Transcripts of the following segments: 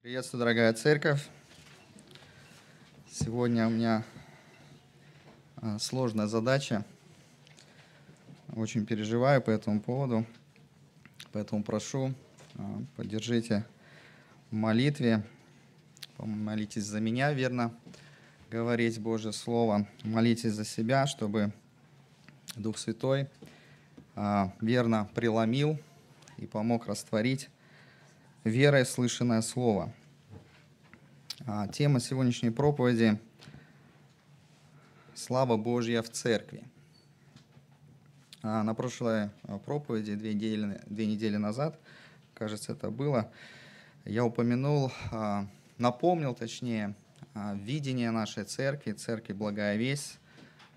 Приветствую, дорогая церковь. Сегодня у меня а, сложная задача. Очень переживаю по этому поводу. Поэтому прошу, а, поддержите в молитве. Молитесь за меня, верно говорить Божье Слово. Молитесь за себя, чтобы Дух Святой а, верно преломил и помог растворить верой слышанное слово. А, тема сегодняшней проповеди – «Слава Божья в церкви». А, на прошлой а, проповеди, две недели, две недели назад, кажется, это было, я упомянул, напомнил, точнее, видение нашей церкви, церкви «Благая весть».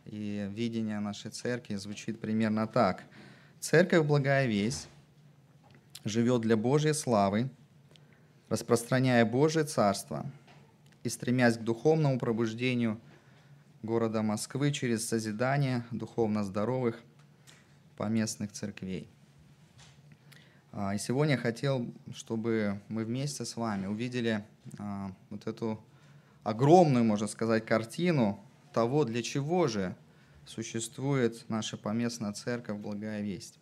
И видение нашей церкви звучит примерно так. «Церковь «Благая весть» живет для Божьей славы – распространяя Божие Царство и стремясь к духовному пробуждению города Москвы через созидание духовно здоровых поместных церквей. А, и сегодня я хотел, чтобы мы вместе с вами увидели а, вот эту огромную, можно сказать, картину того, для чего же существует наша поместная церковь «Благая весть».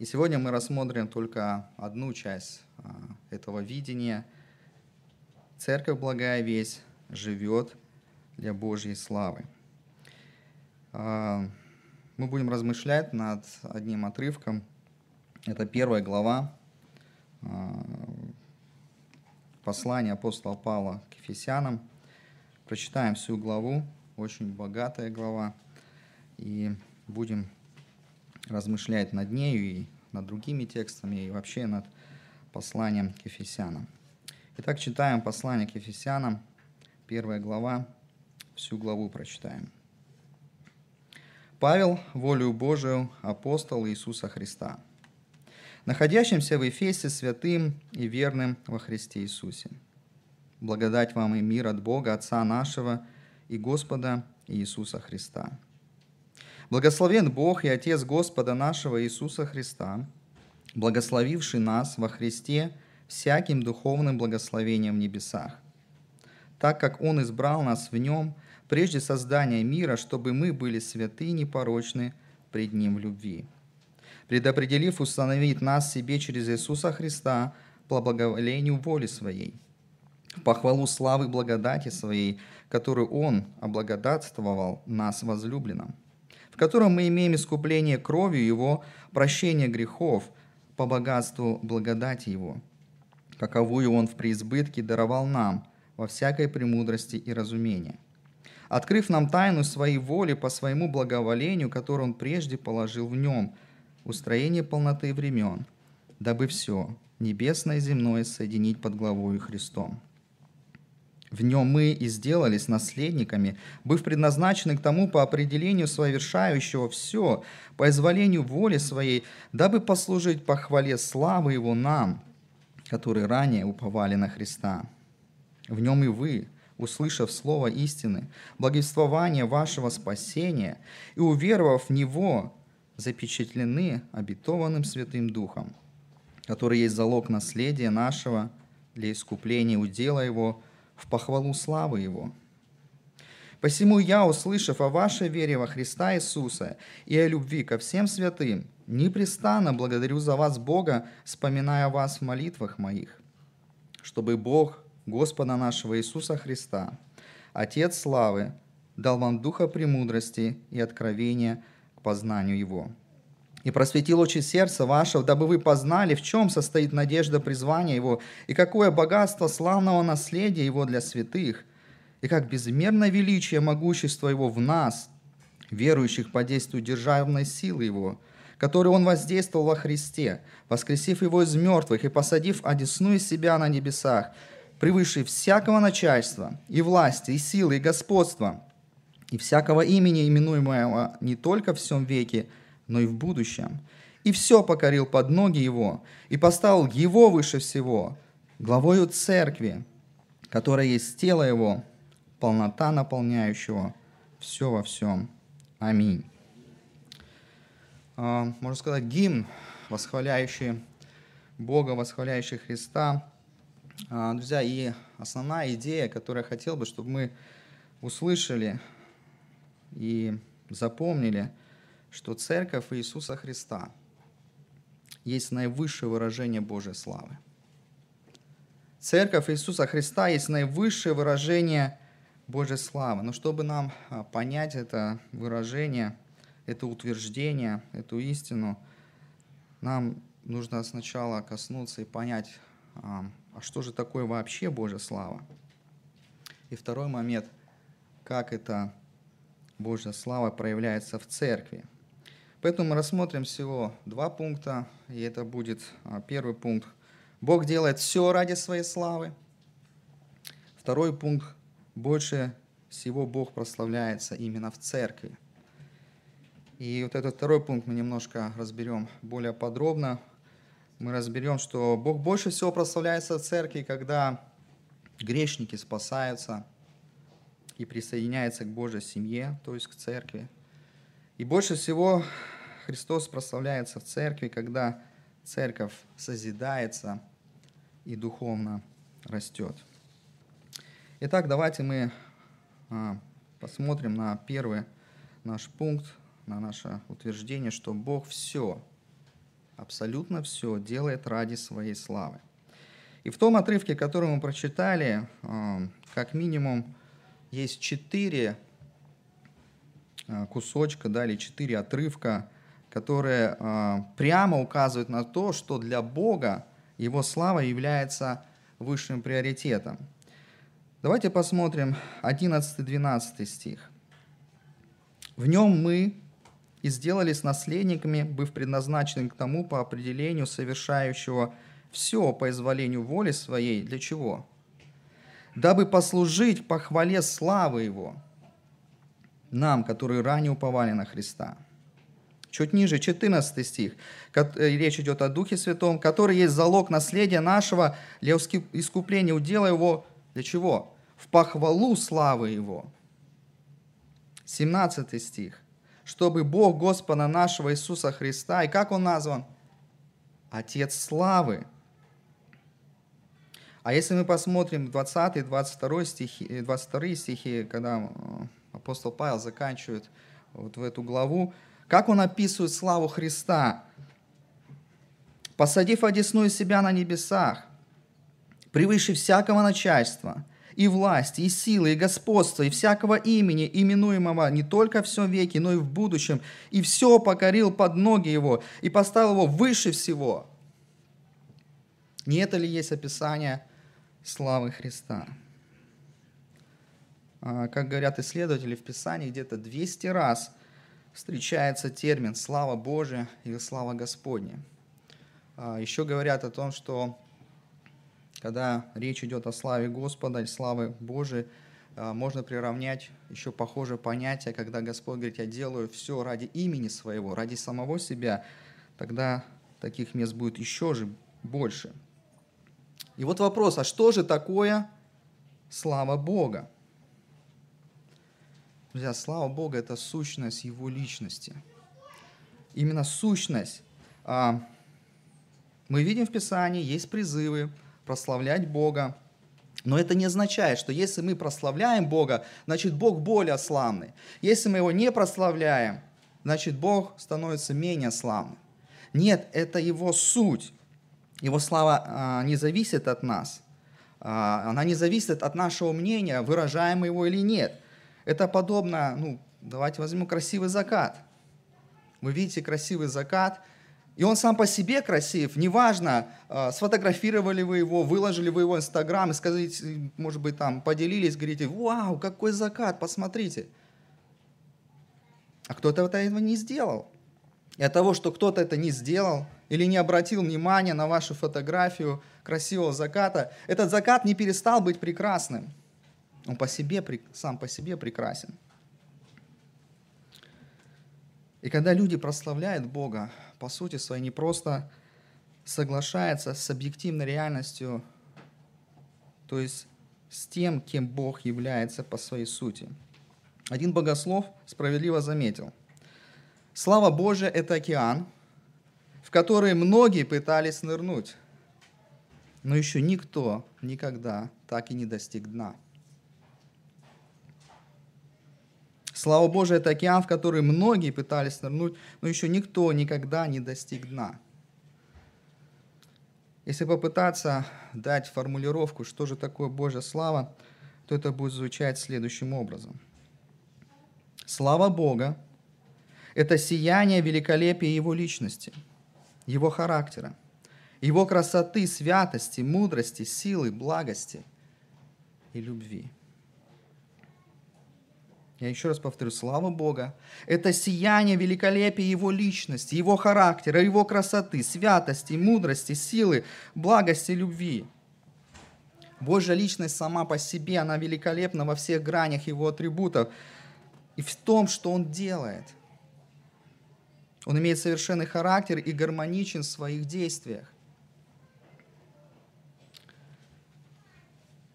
И сегодня мы рассмотрим только одну часть а, этого видения. Церковь Благая Весть живет для Божьей славы. А, мы будем размышлять над одним отрывком. Это первая глава а, послания апостола Павла к Ефесянам. Прочитаем всю главу, очень богатая глава, и будем размышлять над нею и над другими текстами, и вообще над посланием к Ефесянам. Итак, читаем послание к Ефесянам, первая глава, всю главу прочитаем. Павел, волю Божию, апостол Иисуса Христа, находящимся в Ефесе святым и верным во Христе Иисусе. Благодать вам и мир от Бога, Отца нашего и Господа Иисуса Христа – Благословен Бог и Отец Господа нашего Иисуса Христа, благословивший нас во Христе всяким духовным благословением в небесах, так как Он избрал нас в Нем прежде создания мира, чтобы мы были святы и непорочны пред Ним в любви, предопределив установить нас себе через Иисуса Христа по благоволению воли Своей, в похвалу славы благодати Своей, которую Он облагодатствовал нас возлюбленным котором мы имеем искупление кровью Его, прощение грехов по богатству благодати Его, каковую Он в преизбытке даровал нам во всякой премудрости и разумении, открыв нам тайну Своей воли по Своему благоволению, которую Он прежде положил в Нем, устроение полноты времен, дабы все, небесное и земное, соединить под главою Христом в нем мы и сделались наследниками, быв предназначены к тому по определению совершающего все, по изволению воли своей, дабы послужить похвале славы Его нам, которые ранее уповали на Христа. В нем и вы, услышав слово истины, благовествование вашего спасения и уверовав в Него, запечатлены обетованным Святым Духом, который есть залог наследия нашего для искупления удела Его – в похвалу славы Его. Посему я, услышав о вашей вере во Христа Иисуса и о любви ко всем святым, непрестанно благодарю за вас Бога, вспоминая вас в молитвах моих, чтобы Бог Господа нашего Иисуса Христа, Отец славы, дал вам духа премудрости и откровения к познанию Его – и просветил очи сердца вашего, дабы вы познали, в чем состоит надежда призвания Его, и какое богатство славного наследия Его для святых, и как безмерно величие могущества Его в нас, верующих по действию державной силы Его, которой Он воздействовал во Христе, воскресив Его из мертвых и посадив одесную себя на небесах, превыше всякого начальства, и власти, и силы, и господства, и всякого имени, именуемого не только в всем веке, но и в будущем. И все покорил под ноги его, и поставил его выше всего, главою церкви, которая есть тело его, полнота наполняющего все во всем. Аминь. А, можно сказать, гимн, восхваляющий Бога, восхваляющий Христа, А, Друзья, и основная идея, которую я хотел бы, чтобы мы услышали и запомнили, что Церковь Иисуса Христа есть наивысшее выражение Божьей славы. Церковь Иисуса Христа есть наивысшее выражение Божьей славы. Но чтобы нам а, понять это выражение, это утверждение, эту истину, нам нужно сначала коснуться и понять, а, а что же такое вообще Божья слава? И второй момент, как эта Божья слава проявляется в церкви. Поэтому мы рассмотрим всего два пункта, и это будет а, первый пункт. Бог делает все ради своей славы. Второй пункт. Больше всего Бог прославляется именно в церкви. И вот этот второй пункт мы немножко разберем более подробно. Мы разберем, что Бог больше всего прославляется в церкви, когда грешники спасаются и присоединяются к Божьей семье, то есть к церкви. И больше всего Христос прославляется в церкви, когда церковь созидается и духовно растет. Итак, давайте мы а, посмотрим на первый наш пункт, на наше утверждение, что Бог все, абсолютно все делает ради своей славы. И в том отрывке, который мы прочитали, а, как минимум есть четыре кусочка, да, или четыре отрывка, которые прямо указывают на то, что для Бога его слава является высшим приоритетом. Давайте посмотрим 11-12 стих. «В нем мы и сделались наследниками, быв предназначены к тому по определению совершающего все по изволению воли своей. Для чего? Дабы послужить по хвале славы Его, нам, которые ранее уповали на Христа». Чуть ниже, 14 стих. Э, речь идет о Духе Святом, который есть залог наследия нашего для искупления удела его. Для чего? В похвалу славы его. 17 стих. Чтобы Бог Господа нашего Иисуса Христа, и как Он назван? Отец славы. А если мы посмотрим 20 22 стихи, 22 стихи, когда э, апостол Павел заканчивает вот в эту главу, как он описывает славу Христа? «Посадив одесную себя на небесах, превыше всякого начальства, и власти, и силы, и господства, и всякого имени, именуемого не только в всем веке, но и в будущем, и все покорил под ноги его, и поставил его выше всего». Не это ли есть описание славы Христа? А, как говорят исследователи в Писании, где-то 200 раз встречается термин «слава Божия» или «слава Господня». А, Еще говорят о том, что когда речь идет о славе Господа или славы Божией, а, можно приравнять еще похожее понятие, когда Господь говорит, я делаю все ради имени своего, ради самого себя, тогда таких мест будет еще же больше. И вот вопрос, а что же такое слава Бога? Друзья, слава Богу, это сущность Его личности. Именно сущность. А, мы видим в Писании, есть призывы прославлять Бога, но это не означает, что если мы прославляем Бога, значит Бог более славный. Если мы Его не прославляем, значит Бог становится менее славным. Нет, это Его суть. Его слава а, не зависит от нас. А, она не зависит от нашего мнения, выражаем мы его или нет. Это подобно, ну, давайте возьмем красивый закат. Вы видите красивый закат, и он сам по себе красив. Неважно, а, сфотографировали вы его, выложили вы его в Инстаграм и сказали, может быть, там поделились, говорите, вау, какой закат, посмотрите. А кто-то этого не сделал. И от того, что кто-то это не сделал или не обратил внимания на вашу фотографию красивого заката, этот закат не перестал быть прекрасным. Он по себе, сам по себе прекрасен. И когда люди прославляют Бога, по сути своей не просто соглашаются с объективной реальностью, то есть с тем, кем Бог является по своей сути. Один богослов справедливо заметил, слава Божия – это океан, в который многие пытались нырнуть, но еще никто никогда так и не достиг дна. Слава Божия, это океан, в который многие пытались нырнуть, но еще никто никогда не достиг дна. Если попытаться дать формулировку, что же такое Божья слава, то это будет звучать следующим образом. Слава Бога – это сияние великолепия Его личности, Его характера, Его красоты, святости, мудрости, силы, благости и любви – я еще раз повторю, слава Бога. Это сияние великолепия Его личности, Его характера, Его красоты, святости, мудрости, силы, благости, любви. Божья личность сама по себе, она великолепна во всех гранях Его атрибутов и в том, что Он делает. Он имеет совершенный характер и гармоничен в своих действиях.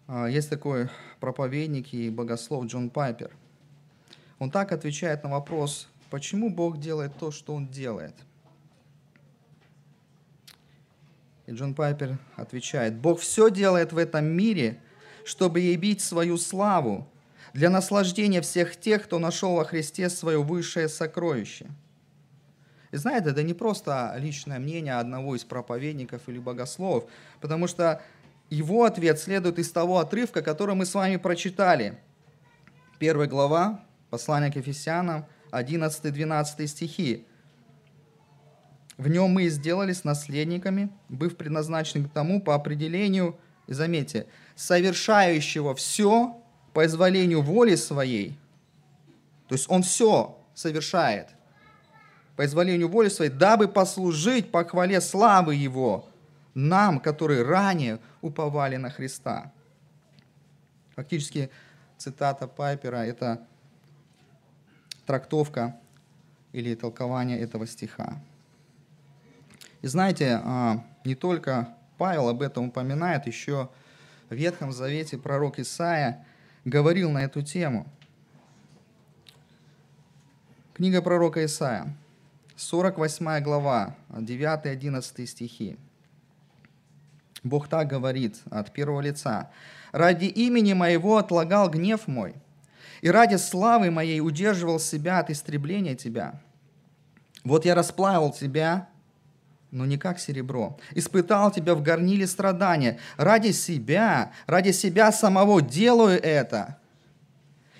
А, есть такой проповедник и богослов Джон Пайпер – он так отвечает на вопрос, почему Бог делает то, что Он делает. И Джон Пайпер отвечает, Бог все делает в этом мире, чтобы явить свою славу для наслаждения всех тех, кто нашел во Христе свое высшее сокровище. И знаете, это не просто личное мнение одного из проповедников или богословов, потому что его ответ следует из того отрывка, который мы с вами прочитали. Первая глава, Послание к Ефесянам, 11-12 стихи. В нем мы и сделались наследниками, быв предназначены к тому по определению, и заметьте, совершающего все по изволению воли своей. То есть он все совершает по изволению воли своей, дабы послужить по хвале славы Его, нам, которые ранее уповали на Христа. Фактически цитата Пайпера – это трактовка или толкование этого стиха. И знаете, а, не только Павел об этом упоминает, еще в Ветхом Завете пророк Исаия говорил на эту тему. Книга пророка Исаия, 48 глава, 9-11 стихи. Бог так говорит от первого лица. «Ради имени моего отлагал гнев мой, и ради славы моей удерживал себя от истребления тебя. Вот я расплавил тебя, но не как серебро. Испытал тебя в горниле страдания. Ради себя, ради себя самого делаю это.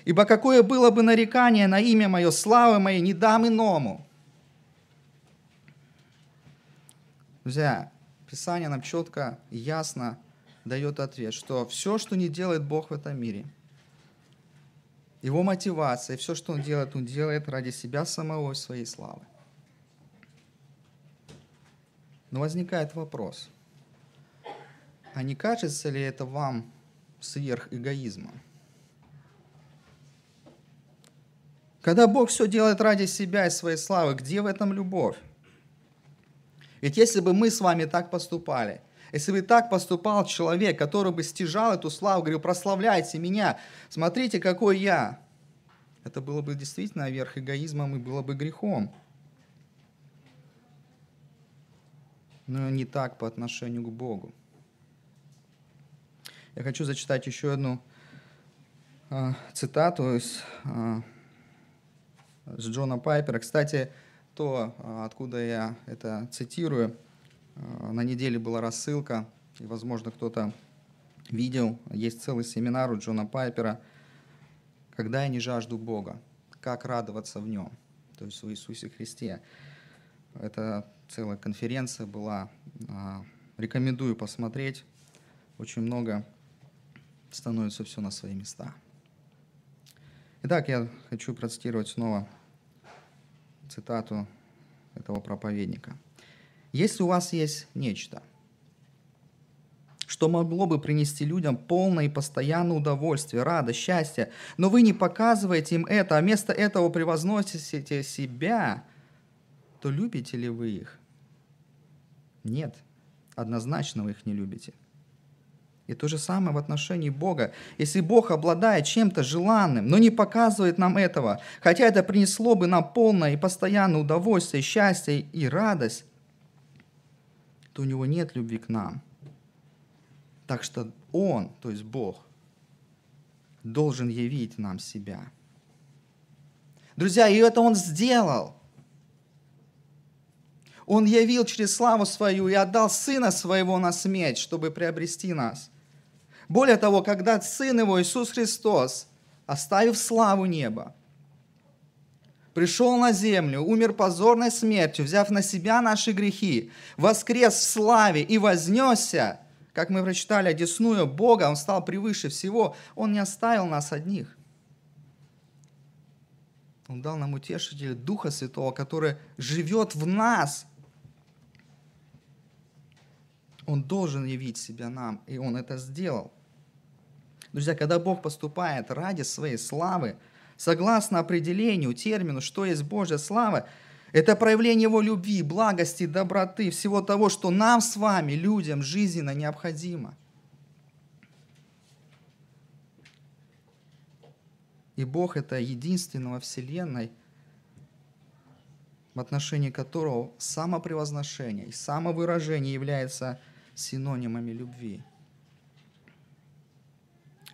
Ибо какое было бы нарекание на имя мое, славы моей, не дам иному. Друзья, Писание нам четко ясно дает ответ, что все, что не делает Бог в этом мире – его мотивация, все, что он делает, он делает ради себя самого и своей славы. Но возникает вопрос, а не кажется ли это вам сверх эгоизмом? Когда Бог все делает ради себя и своей славы, где в этом любовь? Ведь если бы мы с вами так поступали, если бы так поступал человек, который бы стяжал эту славу, говорил, прославляйте меня, смотрите, какой я, это было бы действительно верх эгоизмом и было бы грехом. Но не так по отношению к Богу. Я хочу зачитать еще одну э, цитату из, э, с Джона Пайпера. Кстати, то, откуда я это цитирую, на неделе была рассылка, и, возможно, кто-то видел. Есть целый семинар у Джона Пайпера, когда я не жажду Бога, как радоваться в Нем, то есть в Иисусе Христе. Это целая конференция была. Рекомендую посмотреть. Очень много становится все на свои места. Итак, я хочу процитировать снова цитату этого проповедника. Если у вас есть нечто, что могло бы принести людям полное и постоянное удовольствие, радость, счастье, но вы не показываете им это, а вместо этого превозносите себя, то любите ли вы их? Нет, однозначно вы их не любите. И то же самое в отношении Бога. Если Бог обладает чем-то желанным, но не показывает нам этого, хотя это принесло бы нам полное и постоянное удовольствие, счастье и радость, то у него нет любви к нам. Так что Он, то есть Бог, должен явить нам себя. Друзья, и это Он сделал. Он явил через славу свою и отдал Сына Своего на смерть, чтобы приобрести нас. Более того, когда Сын Его, Иисус Христос, оставив славу неба, пришел на землю, умер позорной смертью, взяв на себя наши грехи, воскрес в славе и вознесся, как мы прочитали, одесную Бога, Он стал превыше всего, Он не оставил нас одних. Он дал нам утешителя Духа Святого, который живет в нас. Он должен явить себя нам, и Он это сделал. Друзья, когда Бог поступает ради своей славы, согласно определению, термину, что есть Божья слава, это проявление Его любви, благости, доброты, всего того, что нам с вами, людям, жизненно необходимо. И Бог – это единственный во Вселенной, в отношении которого самопревозношение и самовыражение являются синонимами любви.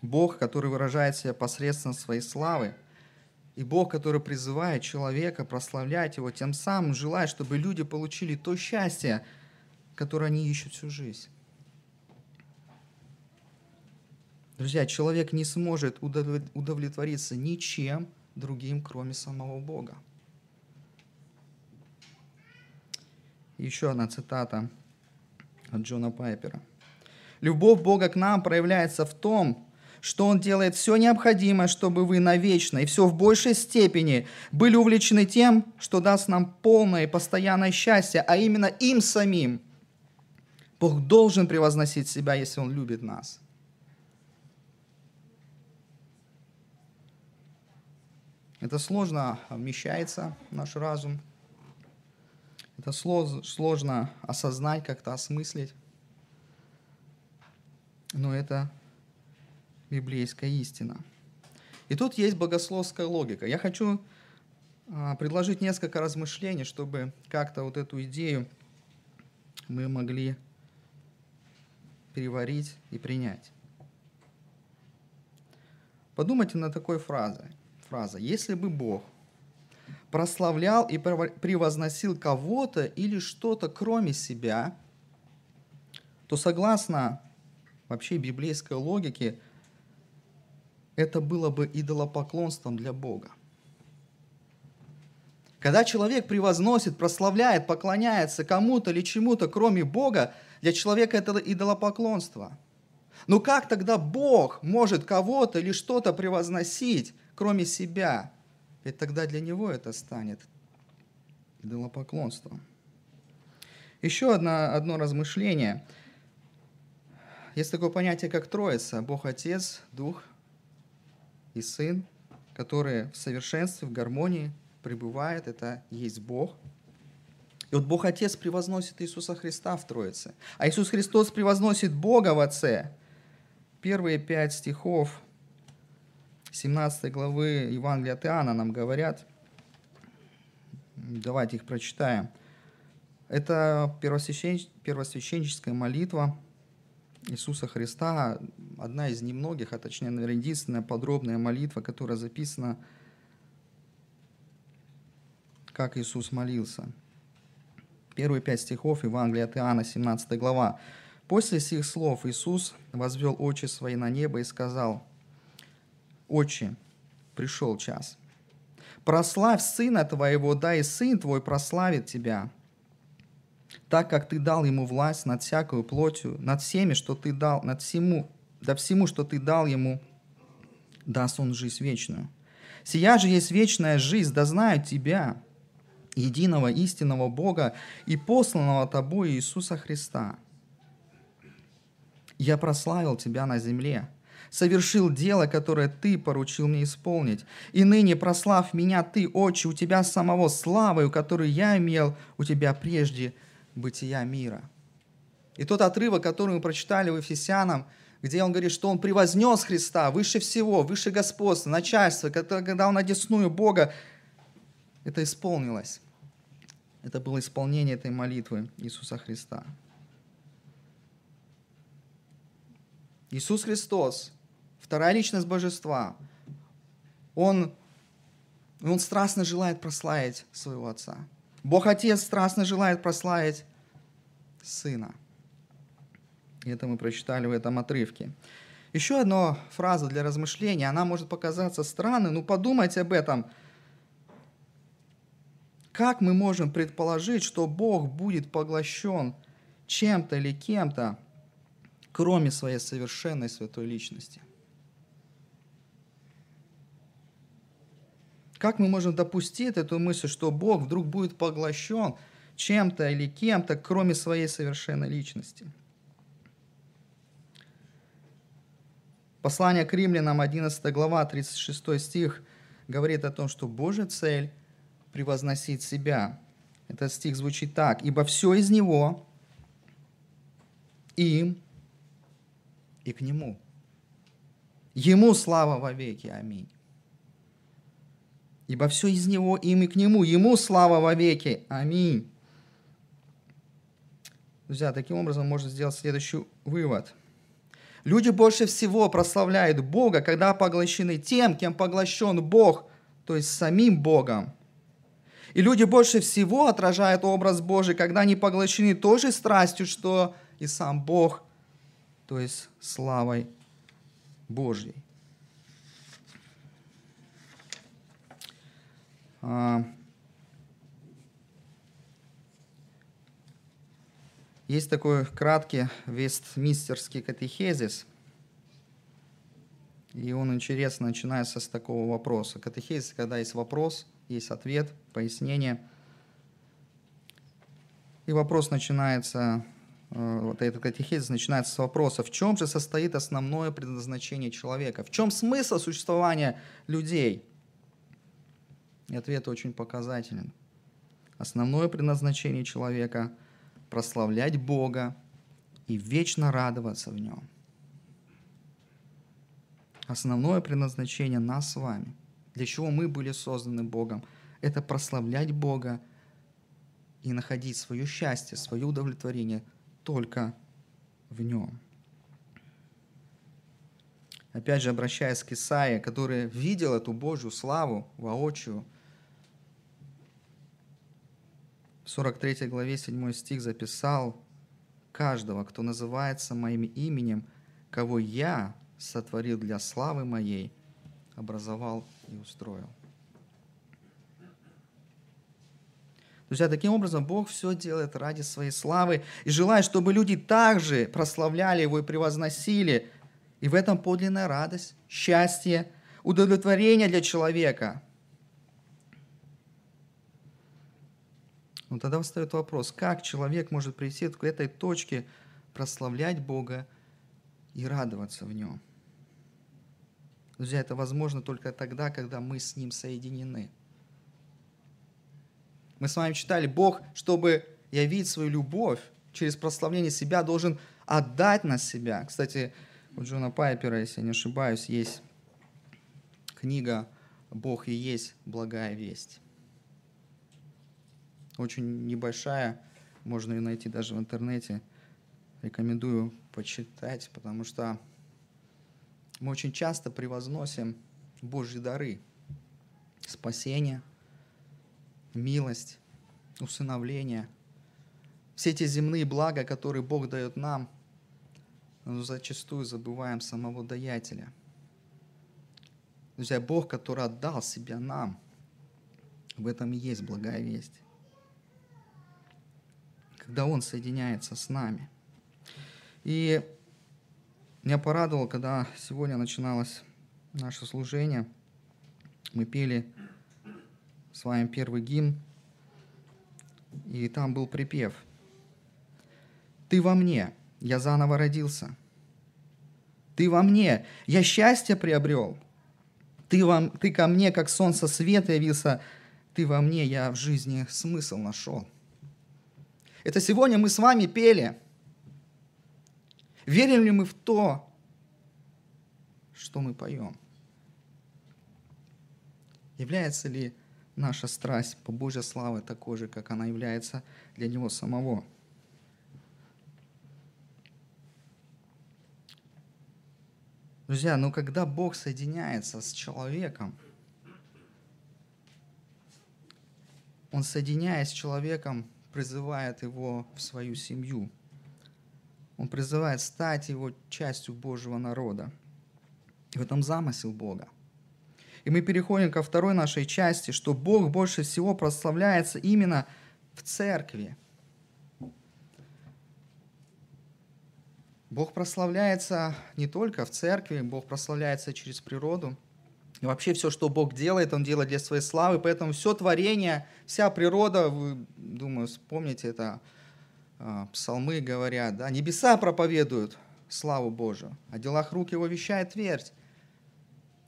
Бог, который выражает себя посредством своей славы – и Бог, который призывает человека прославлять Его, тем самым желает, чтобы люди получили то счастье, которое они ищут всю жизнь. Друзья, человек не сможет удовлетвориться ничем другим, кроме самого Бога. Еще одна цитата от Джона Пайпера. «Любовь Бога к нам проявляется в том, что Он делает все необходимое, чтобы вы навечно и все в большей степени были увлечены тем, что даст нам полное и постоянное счастье, а именно им самим. Бог должен превозносить себя, если Он любит нас. Это сложно вмещается в наш разум. Это сложно осознать, как-то осмыслить. Но это библейская истина. И тут есть богословская логика. Я хочу а, предложить несколько размышлений, чтобы как-то вот эту идею мы могли переварить и принять. Подумайте над такой фразой. Фраза. Если бы Бог прославлял и превозносил кого-то или что-то кроме себя, то согласно вообще библейской логике – это было бы идолопоклонством для Бога. Когда человек превозносит, прославляет, поклоняется кому-то или чему-то, кроме Бога, для человека это идолопоклонство. Но как тогда Бог может кого-то или что-то превозносить, кроме себя? Ведь тогда для него это станет идолопоклонством. Еще одно, одно размышление. Есть такое понятие, как Троица. Бог Отец, Дух и Сын, которые в совершенстве, в гармонии пребывает, это есть Бог. И вот Бог Отец превозносит Иисуса Христа в Троице, а Иисус Христос превозносит Бога в Отце. Первые пять стихов 17 главы Евангелия от Иоанна нам говорят, давайте их прочитаем. Это первосвященническая молитва – Иисуса Христа, одна из немногих, а точнее, наверное, единственная подробная молитва, которая записана, как Иисус молился. Первые пять стихов Евангелия от Иоанна, 17 глава. После сих слов Иисус возвел очи свои на небо и сказал, «Отче, пришел час. Прославь Сына Твоего, да и Сын Твой прославит Тебя, так как ты дал ему власть над всякую плотью, над всеми, что ты дал, над всему, да всему, что ты дал ему, даст он жизнь вечную. Сия же есть вечная жизнь, да знают тебя, единого истинного Бога и посланного тобой Иисуса Христа. Я прославил тебя на земле, совершил дело, которое ты поручил мне исполнить. И ныне прослав меня ты, Отче, у тебя самого славою, которую я имел у тебя прежде, бытия мира. И тот отрывок, который мы прочитали в Ефесянам, где он говорит, что он превознес Христа выше всего, выше господства, начальства, когда он одесную Бога, это исполнилось. Это было исполнение этой молитвы Иисуса Христа. Иисус Христос, вторая личность Божества, Он, он страстно желает прославить своего Отца. Бог Отец страстно желает прославить Сына. И это мы прочитали в этом отрывке. Еще одна фраза для размышления, она может показаться странной, но подумайте об этом. Как мы можем предположить, что Бог будет поглощен чем-то или кем-то, кроме своей совершенной святой личности? Как мы можем допустить эту мысль, что Бог вдруг будет поглощен чем-то или кем-то, кроме своей совершенной личности? Послание к римлянам, 11 глава, 36 стих, говорит о том, что Божья цель – превозносить себя. Этот стих звучит так. «Ибо все из Него, им и к Нему. Ему слава во веки. Аминь». Ибо все из Него, им и к Нему. Ему слава во веки. Аминь. Друзья, таким образом можно сделать следующий вывод – Люди больше всего прославляют Бога, когда поглощены тем, кем поглощен Бог, то есть самим Богом. И люди больше всего отражают образ Божий, когда они поглощены той же страстью, что и сам Бог, то есть славой Божьей. Есть такой краткий вестмистерский катехезис, и он интересно начинается с такого вопроса. Катехезис, когда есть вопрос, есть ответ, пояснение. И вопрос начинается, э, вот этот катехезис начинается с вопроса, в чем же состоит основное предназначение человека? В чем смысл существования людей? И ответ очень показателен. Основное предназначение человека – прославлять Бога и вечно радоваться в Нем. Основное предназначение нас с вами, для чего мы были созданы Богом, это прославлять Бога и находить свое счастье, свое удовлетворение только в Нем. Опять же, обращаясь к Исаии, который видел эту Божью славу воочию, в 43 главе 7 стих записал каждого, кто называется моим именем, кого я сотворил для славы моей, образовал и устроил. Друзья, таким образом Бог все делает ради своей славы и желает, чтобы люди также прославляли Его и превозносили. И в этом подлинная радость, счастье, удовлетворение для человека – Но тогда встает вопрос, как человек может прийти к этой точке, прославлять Бога и радоваться в Нем. Друзья, это возможно только тогда, когда мы с Ним соединены. Мы с вами читали, Бог, чтобы явить свою любовь через прославление себя, должен отдать на себя. Кстати, у Джона Пайпера, если я не ошибаюсь, есть книга «Бог и есть благая весть» очень небольшая, можно ее найти даже в интернете. Рекомендую почитать, потому что мы очень часто превозносим Божьи дары. Спасение, милость, усыновление. Все эти земные блага, которые Бог дает нам, но зачастую забываем самого даятеля. Друзья, Бог, который отдал себя нам, в этом и есть благая весть когда Он соединяется с нами. И меня порадовало, когда сегодня начиналось наше служение, мы пели с вами первый гимн, и там был припев. «Ты во мне, я заново родился. Ты во мне, я счастье приобрел. Ты, во, ты ко мне, как солнце света явился. Ты во мне, я в жизни смысл нашел. Это сегодня мы с вами пели. Верим ли мы в то, что мы поем? Является ли наша страсть по Божьей славе такой же, как она является для Него самого? Друзья, но когда Бог соединяется с человеком, Он, соединяясь с человеком, призывает его в свою семью. Он призывает стать его частью Божьего народа. И в этом замысел Бога. И мы переходим ко второй нашей части, что Бог больше всего прославляется именно в церкви. Бог прославляется не только в церкви, Бог прославляется через природу – и вообще все, что Бог делает, Он делает для своей славы, поэтому все творение, вся природа, вы, думаю, вспомните это, а, псалмы говорят, да, небеса проповедуют славу Божию, о делах рук Его вещает твердь.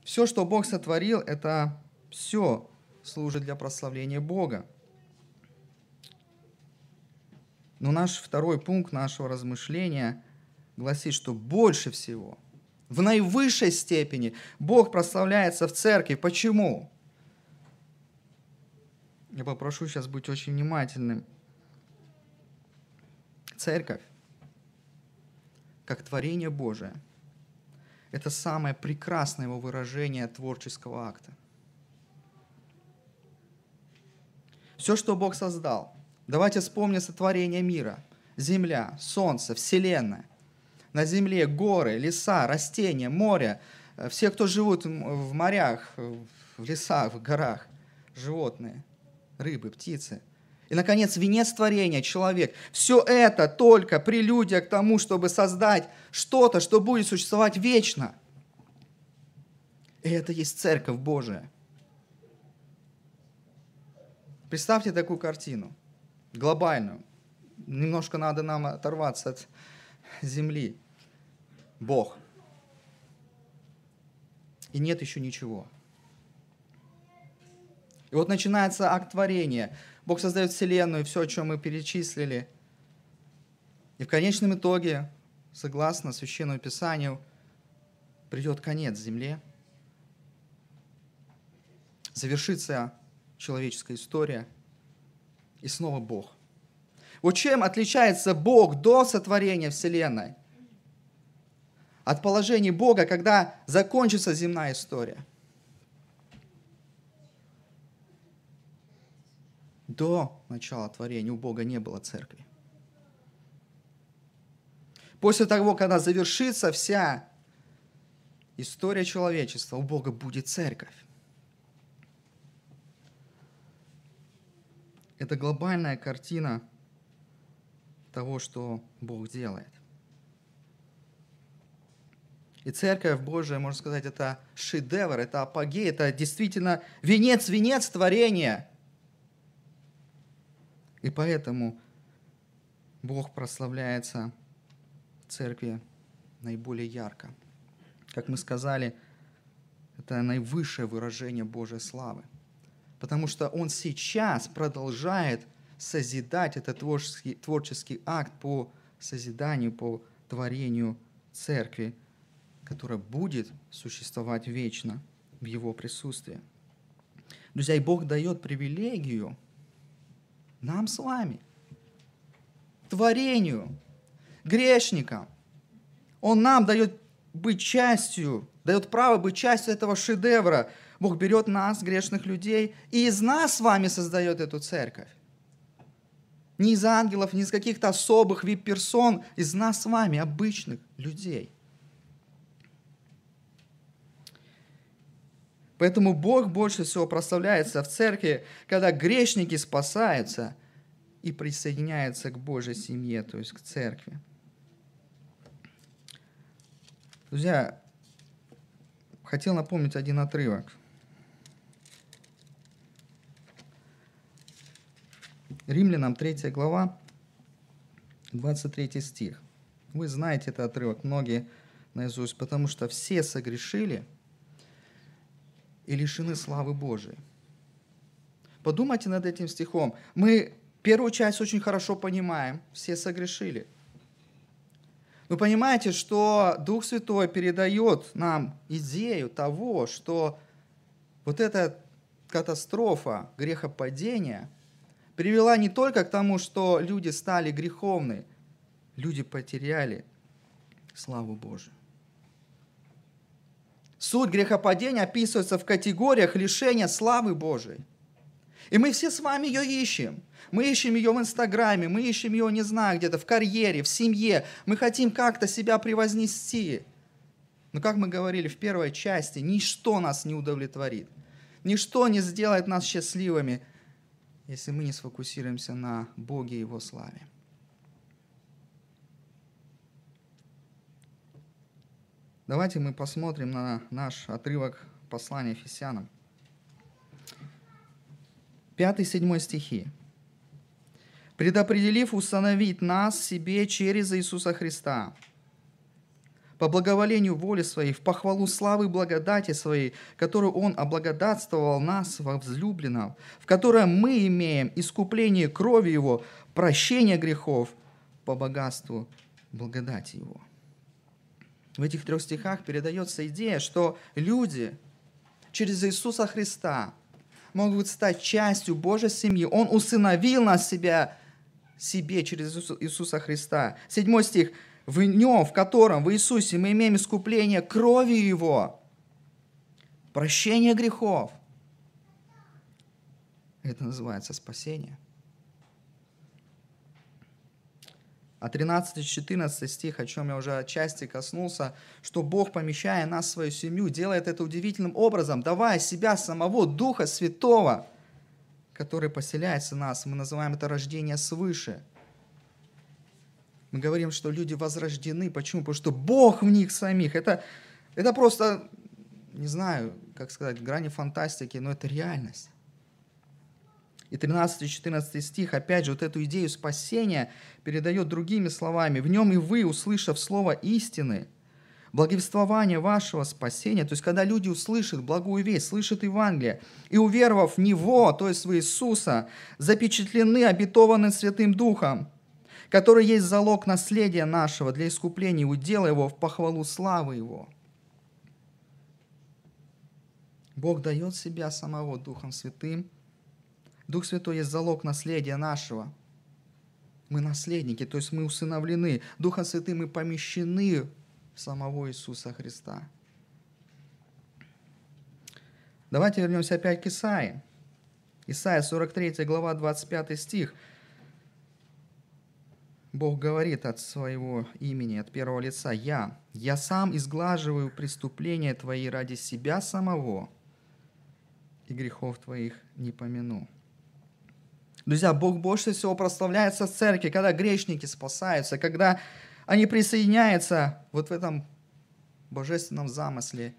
Все, что Бог сотворил, это все служит для прославления Бога. Но наш второй пункт нашего размышления гласит, что больше всего – в наивысшей степени Бог прославляется в церкви. Почему? Я попрошу сейчас быть очень внимательным. Церковь, как творение Божие, это самое прекрасное его выражение творческого акта. Все, что Бог создал, давайте вспомним сотворение мира, земля, солнце, вселенная – на земле горы, леса, растения, море, э, все, кто живут в морях, в лесах, в горах, животные, рыбы, птицы. И, наконец, венец творения, человек. Все это только прелюдия к тому, чтобы создать что-то, что будет существовать вечно. И это есть Церковь Божия. Представьте такую картину, глобальную. Немножко надо нам оторваться от земли. Бог. И нет еще ничего. И вот начинается акт творения. Бог создает Вселенную, все, о чем мы перечислили. И в конечном итоге, согласно Священному Писанию, придет конец Земле. Завершится человеческая история. И снова Бог. Вот чем отличается Бог до сотворения Вселенной – от положения Бога, когда закончится земная история. До начала творения у Бога не было церкви. После того, когда завершится вся история человечества, у Бога будет церковь. Это глобальная картина того, что Бог делает. И Церковь Божия, можно сказать, это шедевр, это апогей, это действительно венец, венец творения. И поэтому Бог прославляется в Церкви наиболее ярко. Как мы сказали, это наивысшее выражение Божьей славы. Потому что Он сейчас продолжает созидать этот творческий, творческий акт по созиданию, по творению церкви которая будет существовать вечно в Его присутствии. Друзья, и Бог дает привилегию нам с вами, творению, грешникам. Он нам дает быть частью, дает право быть частью этого шедевра. Бог берет нас, грешных людей, и из нас с вами создает эту церковь. Не из ангелов, не из каких-то особых вип-персон, из нас с вами, обычных людей. Поэтому Бог больше всего прославляется в церкви, когда грешники спасаются и присоединяются к Божьей семье, то есть к церкви. Друзья, хотел напомнить один отрывок. Римлянам 3 глава, 23 стих. Вы знаете этот отрывок, многие наизусть, потому что все согрешили – и лишены славы Божией. Подумайте над этим стихом. Мы первую часть очень хорошо понимаем, все согрешили. Вы понимаете, что Дух Святой передает нам идею того, что вот эта катастрофа грехопадения привела не только к тому, что люди стали греховны, люди потеряли славу Божию. Суть грехопадения описывается в категориях лишения славы Божией. И мы все с вами ее ищем. Мы ищем ее в Инстаграме, мы ищем ее, не знаю, где-то в карьере, в семье. Мы хотим как-то себя превознести. Но как мы говорили в первой части, ничто нас не удовлетворит. Ничто не сделает нас счастливыми, если мы не сфокусируемся на Боге и Его славе. Давайте мы посмотрим на наш отрывок послания Ефесянам. 5-7 стихи. «Предопределив установить нас себе через Иисуса Христа, по благоволению воли своей, в похвалу славы благодати своей, которую Он облагодатствовал нас во взлюбленном, в котором мы имеем искупление крови Его, прощение грехов по богатству благодати Его». В этих трех стихах передается идея, что люди через Иисуса Христа могут стать частью Божьей семьи. Он усыновил нас себя себе через Иисуса Христа. Седьмой стих в нем, в котором, в Иисусе, мы имеем искупление кровью Его, прощение грехов. Это называется спасение. А 13-14 стих, о чем я уже отчасти коснулся, что Бог, помещая нас в свою семью, делает это удивительным образом, давая себя самого Духа Святого, который поселяется в нас. Мы называем это рождение свыше – мы говорим, что люди возрождены. Почему? Потому что Бог в них самих. Это, это просто, не знаю, как сказать, грани фантастики, но это реальность. И 13-14 стих, опять же, вот эту идею спасения передает другими словами. «В нем и вы, услышав слово истины, благовествование вашего спасения, то есть когда люди услышат благую весть, слышат Евангелие, и уверовав в Него, то есть в Иисуса, запечатлены обетованным Святым Духом, который есть залог наследия нашего для искупления удела его в похвалу славы его. Бог дает себя самого Духом Святым. Дух Святой есть залог наследия нашего. Мы наследники, то есть мы усыновлены. Духом Святым мы помещены в самого Иисуса Христа. Давайте вернемся опять к Исаии. Исайя 43 глава 25 стих – Бог говорит от своего имени, от первого лица, «Я, я сам изглаживаю преступления твои ради себя самого, и грехов твоих не помяну». Друзья, Бог больше всего прославляется в церкви, когда грешники спасаются, когда они присоединяются вот в этом божественном замысле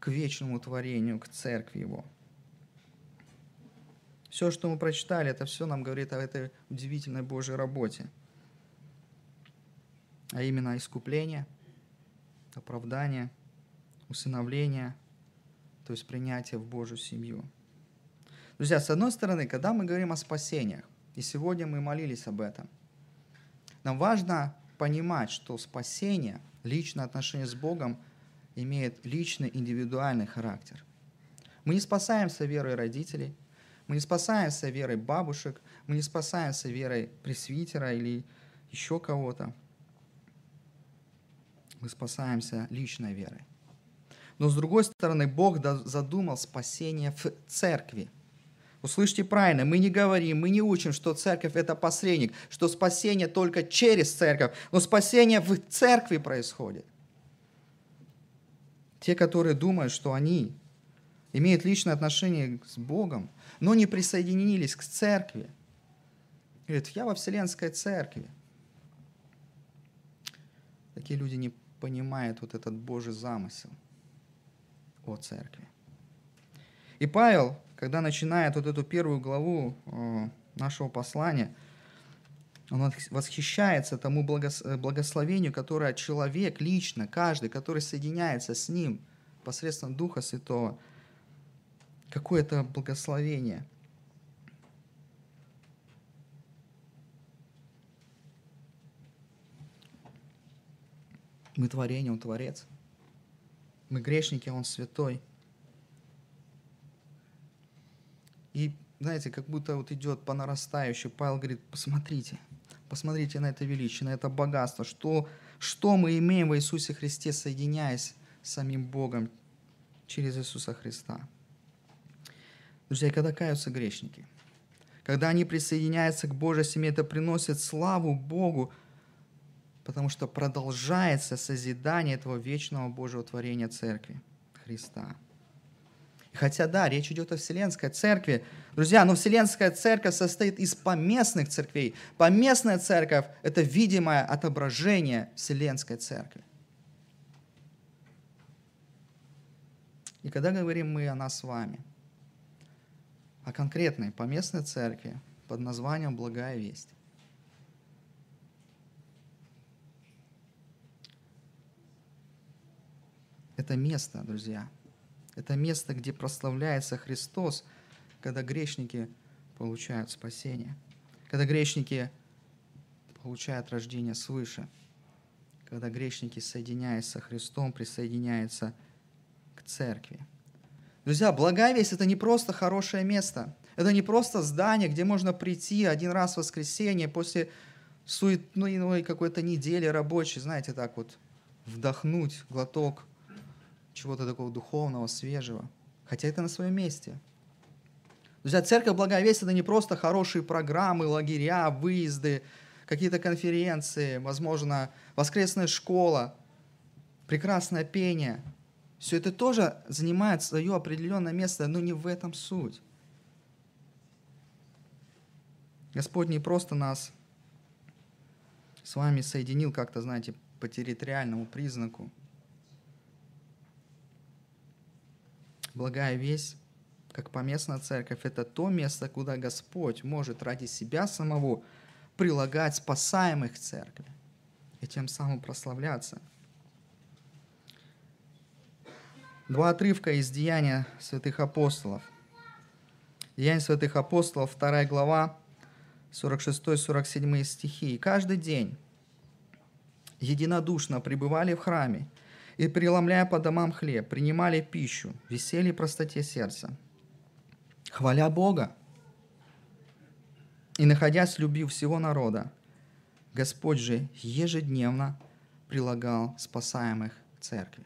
к вечному творению, к церкви Его. Все, что мы прочитали, это все нам говорит о этой удивительной Божьей работе – а именно искупление, оправдание, усыновление, то есть принятие в Божью семью. Друзья, с одной стороны, когда мы говорим о спасениях, и сегодня мы молились об этом, нам важно понимать, что спасение, личное отношение с Богом имеет личный, индивидуальный характер. Мы не спасаемся верой родителей, мы не спасаемся верой бабушек, мы не спасаемся верой пресвитера или еще кого-то мы спасаемся личной верой. Но с другой стороны, Бог задумал спасение в церкви. Услышьте правильно, мы не говорим, мы не учим, что церковь это посредник, что спасение только через церковь, но спасение в церкви происходит. Те, которые думают, что они имеют личное отношение с Богом, но не присоединились к церкви, говорят, я во Вселенской церкви. Такие люди не понимает вот этот Божий замысел о церкви. И Павел, когда начинает вот эту первую главу э, нашего послания, он восхищается тому благословению, которое человек лично, каждый, который соединяется с ним посредством Духа Святого, какое это благословение – Мы творение, Он Творец. Мы грешники, Он святой. И, знаете, как будто вот идет по нарастающей. Павел говорит, посмотрите, посмотрите на это величие, на это богатство, что, что мы имеем в Иисусе Христе, соединяясь с самим Богом через Иисуса Христа. Друзья, когда каются грешники, когда они присоединяются к Божьей семье, это приносит славу Богу, потому что продолжается созидание этого вечного Божьего творения Церкви Христа. Хотя да, речь идет о Вселенской Церкви. Друзья, но Вселенская Церковь состоит из поместных церквей. Поместная Церковь – это видимое отображение Вселенской Церкви. И когда говорим мы о нас с вами, о конкретной поместной церкви под названием «Благая весть», это место, друзья, это место, где прославляется Христос, когда грешники получают спасение, когда грешники получают рождение свыше, когда грешники, соединяясь со Христом, присоединяются к церкви. Друзья, благая весть – это не просто хорошее место. Это не просто здание, где можно прийти один раз в воскресенье после суетной какой-то недели рабочей, знаете, так вот вдохнуть глоток чего-то такого духовного, свежего. Хотя это на своем месте. Друзья, церковь Благая Весть – это не просто хорошие программы, лагеря, выезды, какие-то конференции, возможно, воскресная школа, прекрасное пение. Все это тоже занимает свое определенное место, но не в этом суть. Господь не просто нас с вами соединил как-то, знаете, по территориальному признаку – Благая весть, как поместная церковь, это то место, куда Господь может ради себя самого прилагать спасаемых церкви и тем самым прославляться. Два отрывка из Деяния святых апостолов. Деяния святых апостолов, 2 глава, 46-47 стихи. «И каждый день единодушно пребывали в храме и, преломляя по домам хлеб, принимали пищу, веселье и простоте сердца, хваля Бога. И, находясь в любви всего народа, Господь же ежедневно прилагал спасаемых к церкви.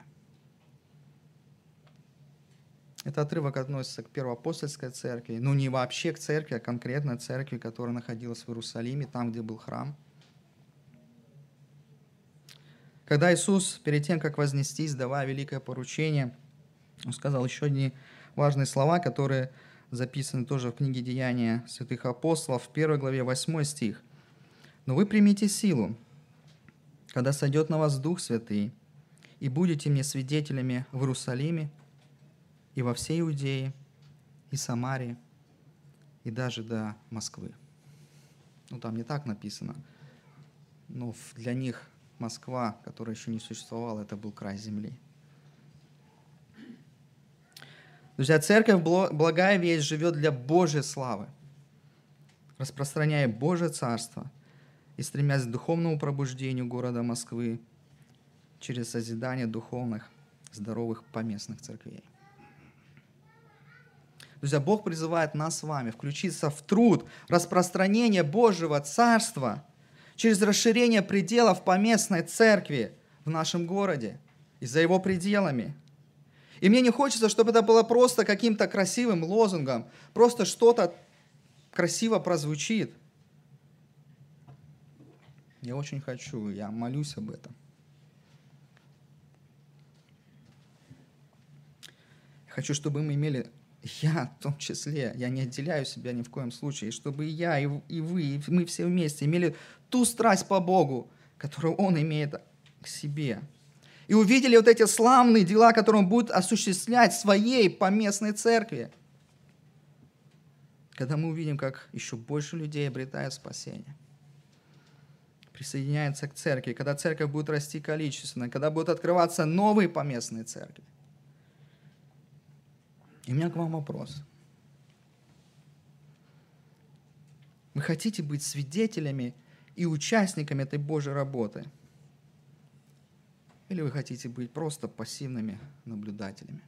Это отрывок относится к первоапостольской церкви, ну не вообще к церкви, а конкретно церкви, которая находилась в Иерусалиме, там, где был храм – когда Иисус, перед тем, как вознестись, давая великое поручение, он сказал еще одни важные слова, которые записаны тоже в книге Деяния святых апостолов, в первой главе 8 стих. «Но вы примите силу, когда сойдет на вас Дух Святый, и будете мне свидетелями в Иерусалиме и во всей Иудее, и Самарии, и даже до Москвы». Ну, там не так написано, но для них Москва, которая еще не существовала, это был край земли. Друзья, церковь, благая весть, живет для Божьей славы, распространяя Божье Царство и стремясь к духовному пробуждению города Москвы через созидание духовных, здоровых поместных церквей. Друзья, Бог призывает нас с вами включиться в труд распространения Божьего Царства – через расширение пределов поместной церкви в нашем городе и за его пределами. И мне не хочется, чтобы это было просто каким-то красивым лозунгом, просто что-то красиво прозвучит. Я очень хочу, я молюсь об этом. Хочу, чтобы мы имели я в том числе, я не отделяю себя ни в коем случае, чтобы я, и, и вы, и мы все вместе имели ту страсть по Богу, которую Он имеет к себе. И увидели вот эти славные дела, которые Он будет осуществлять в своей поместной церкви. Когда мы увидим, как еще больше людей обретают спасение присоединяется к церкви, когда церковь будет расти количественно, когда будут открываться новые поместные церкви. И у меня к вам вопрос. Вы хотите быть свидетелями и участниками этой Божьей работы? Или вы хотите быть просто пассивными наблюдателями?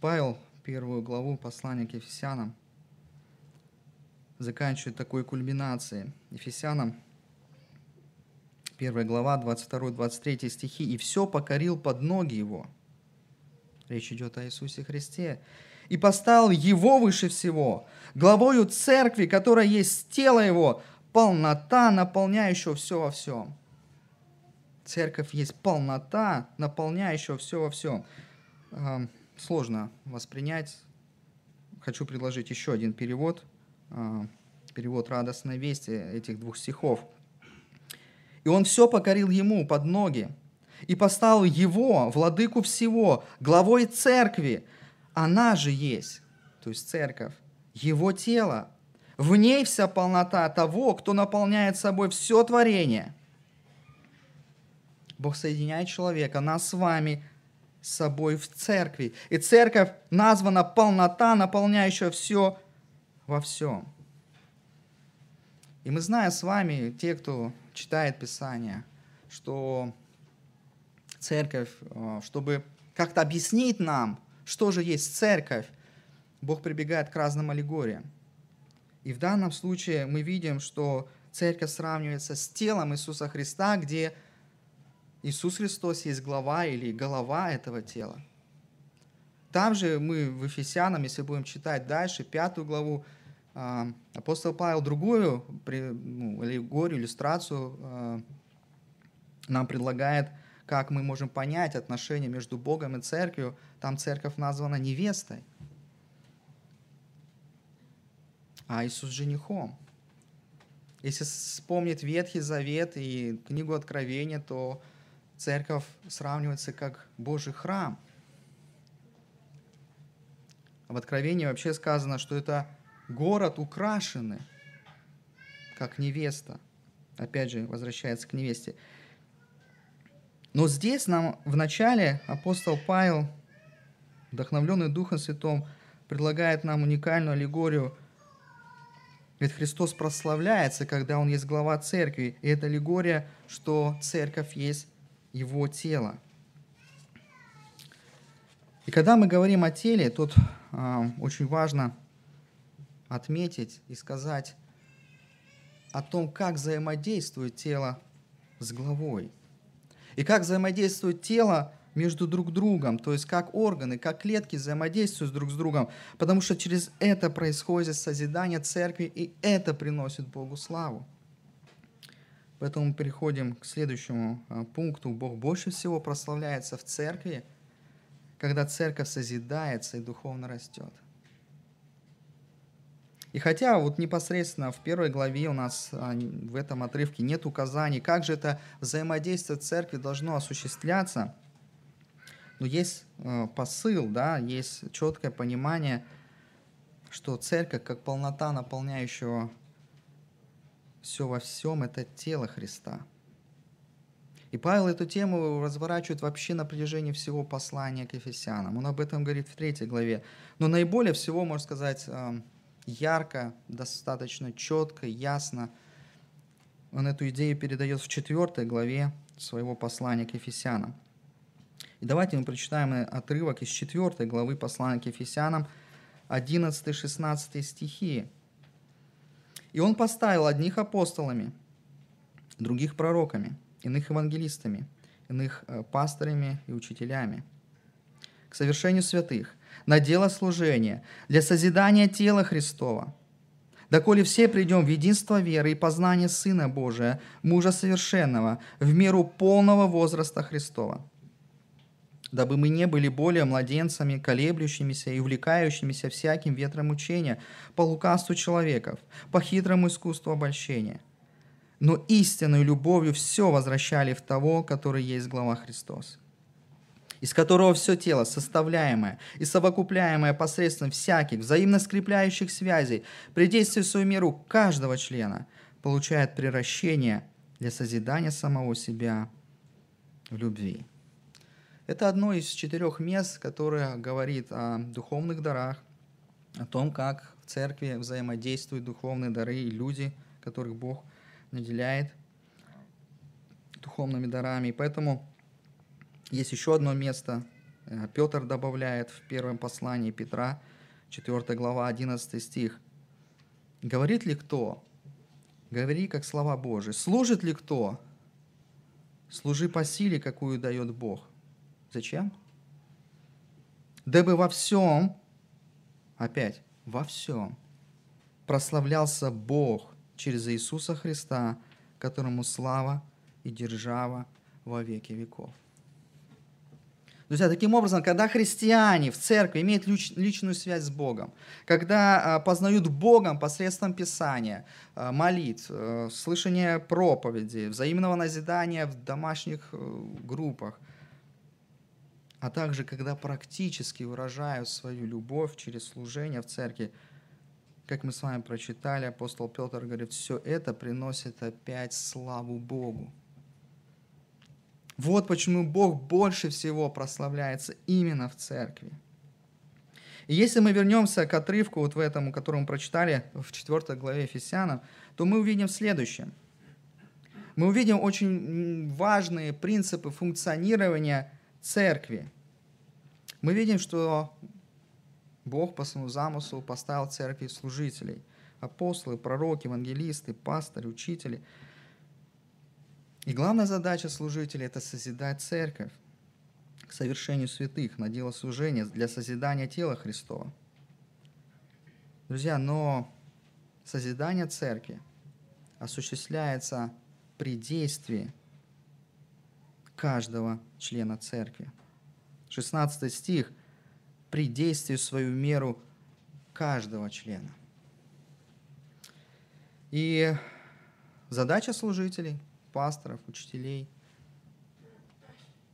Павел, первую главу послания к Ефесянам, заканчивает такой кульминацией. Ефесянам 1 глава, 22-23 стихи, «И все покорил под ноги его». Речь идет о Иисусе Христе. «И поставил его выше всего, главою церкви, которая есть тело его, полнота, наполняющая все во всем». Церковь есть полнота, наполняющая все во всем. Сложно воспринять. Хочу предложить еще один перевод, а, перевод радостной вести этих двух стихов. «И он все покорил ему под ноги, и поставил его, владыку всего, главой церкви. Она же есть, то есть церковь, его тело. В ней вся полнота того, кто наполняет собой все творение – Бог соединяет человека, нас с вами, с собой в церкви. И церковь названа полнота, наполняющая все во всем. И мы знаем с вами, те, кто читает Писание, что церковь, э, чтобы как-то объяснить нам, что же есть церковь, Бог прибегает к разным аллегориям. И в данном случае мы видим, что церковь сравнивается с телом Иисуса Христа, где Иисус Христос есть глава или голова этого тела. Там же мы в Ефесянам, если будем читать дальше, пятую главу, а, апостол Павел другую ну, аллегорию, иллюстрацию а, нам предлагает, как мы можем понять отношения между Богом и церковью. Там церковь названа невестой, а Иисус женихом. Если вспомнить Ветхий Завет и книгу Откровения, то церковь сравнивается как Божий храм. В Откровении вообще сказано, что это город украшенный, как невеста. Опять же, возвращается к невесте. Но здесь нам в начале апостол Павел, вдохновленный Духом Святым, предлагает нам уникальную аллегорию. Ведь Христос прославляется, когда Он есть глава церкви. И это аллегория, что церковь есть его тело. И когда мы говорим о теле, тут э, очень важно отметить и сказать о том, как взаимодействует тело с головой. И как взаимодействует тело между друг другом, то есть как органы, как клетки взаимодействуют друг с другом, потому что через это происходит созидание церкви, и это приносит Богу славу. Поэтому мы переходим к следующему а, пункту. Бог больше всего прославляется в церкви, когда церковь созидается и духовно растет. И хотя вот непосредственно в первой главе у нас а, в этом отрывке нет указаний, как же это взаимодействие церкви должно осуществляться, но есть а, посыл, да, есть четкое понимание, что церковь как полнота наполняющего все во всем – это тело Христа. И Павел эту тему разворачивает вообще на протяжении всего послания к Ефесянам. Он об этом говорит в третьей главе. Но наиболее всего, можно сказать, эм, ярко, достаточно четко, ясно он эту идею передает в четвертой главе своего послания к Ефесянам. И давайте мы прочитаем отрывок из четвертой главы послания к Ефесянам, 11-16 стихи. И он поставил одних апостолами, других пророками, иных евангелистами, иных э, пасторами и учителями. К совершению святых, на дело служения, для созидания тела Христова, доколе все придем в единство веры и познание Сына Божия, мужа совершенного, в меру полного возраста Христова дабы мы не были более младенцами, колеблющимися и увлекающимися всяким ветром учения, по лукавству человеков, по хитрому искусству обольщения. Но истинной любовью все возвращали в того, который есть глава Христос из которого все тело, составляемое и совокупляемое посредством всяких взаимно скрепляющих связей, при действии в свою меру каждого члена, получает превращение для созидания самого себя в любви. Это одно из четырех мест, которое говорит о духовных дарах, о том, как в церкви взаимодействуют духовные дары и люди, которых Бог наделяет духовными дарами. И поэтому есть еще одно место, э, Петр добавляет в первом послании Петра, 4 глава, 11 стих. «Говорит ли кто? Говори, как слова Божии. Служит ли кто? Служи по силе, какую дает Бог. Зачем? Дабы во всем, опять, во всем, прославлялся Бог через Иисуса Христа, которому слава и держава во веки веков. Друзья, таким образом, когда христиане в церкви имеют личную связь с Богом, когда а, познают Богом посредством Писания, а, молитв, э, слышания проповеди, взаимного назидания в домашних э, группах, а также когда практически выражают свою любовь через служение в церкви, как мы с вами прочитали, апостол Петр говорит, все это приносит опять славу Богу. Вот почему Бог больше всего прославляется именно в церкви. И если мы вернемся к отрывку вот в этом, который мы прочитали в 4 главе Ефесянам, то мы увидим следующее. Мы увидим очень важные принципы функционирования церкви. Мы видим, что Бог по своему замыслу поставил церкви служителей, апостолы, пророки, евангелисты, пастыри, учители – и главная задача служителя – это созидать церковь к совершению святых, на дело служения, для созидания тела Христова. Друзья, но созидание церкви осуществляется при действии каждого члена церкви. 16 стих – при действии свою меру каждого члена. И задача служителей – пасторов, учителей,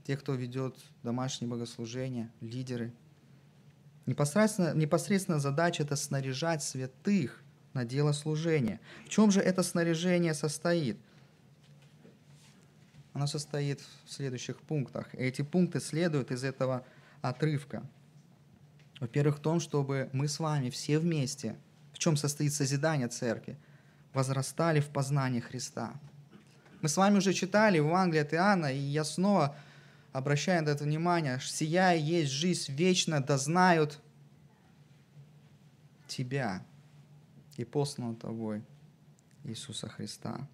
тех, кто ведет домашнее богослужение, лидеры. Непосредственно, непосредственно задача – это снаряжать святых на дело служения. В чем же это снаряжение состоит? Оно состоит в следующих пунктах. эти пункты следуют из этого отрывка. Во-первых, в том, чтобы мы с вами все вместе, в чем состоит созидание церкви, возрастали в познании Христа – мы с вами уже читали в Евангелии от Иоанна, и я снова обращаю на это внимание. «Сия есть жизнь вечная, да знают Тебя и посланного Тобой, Иисуса Христа».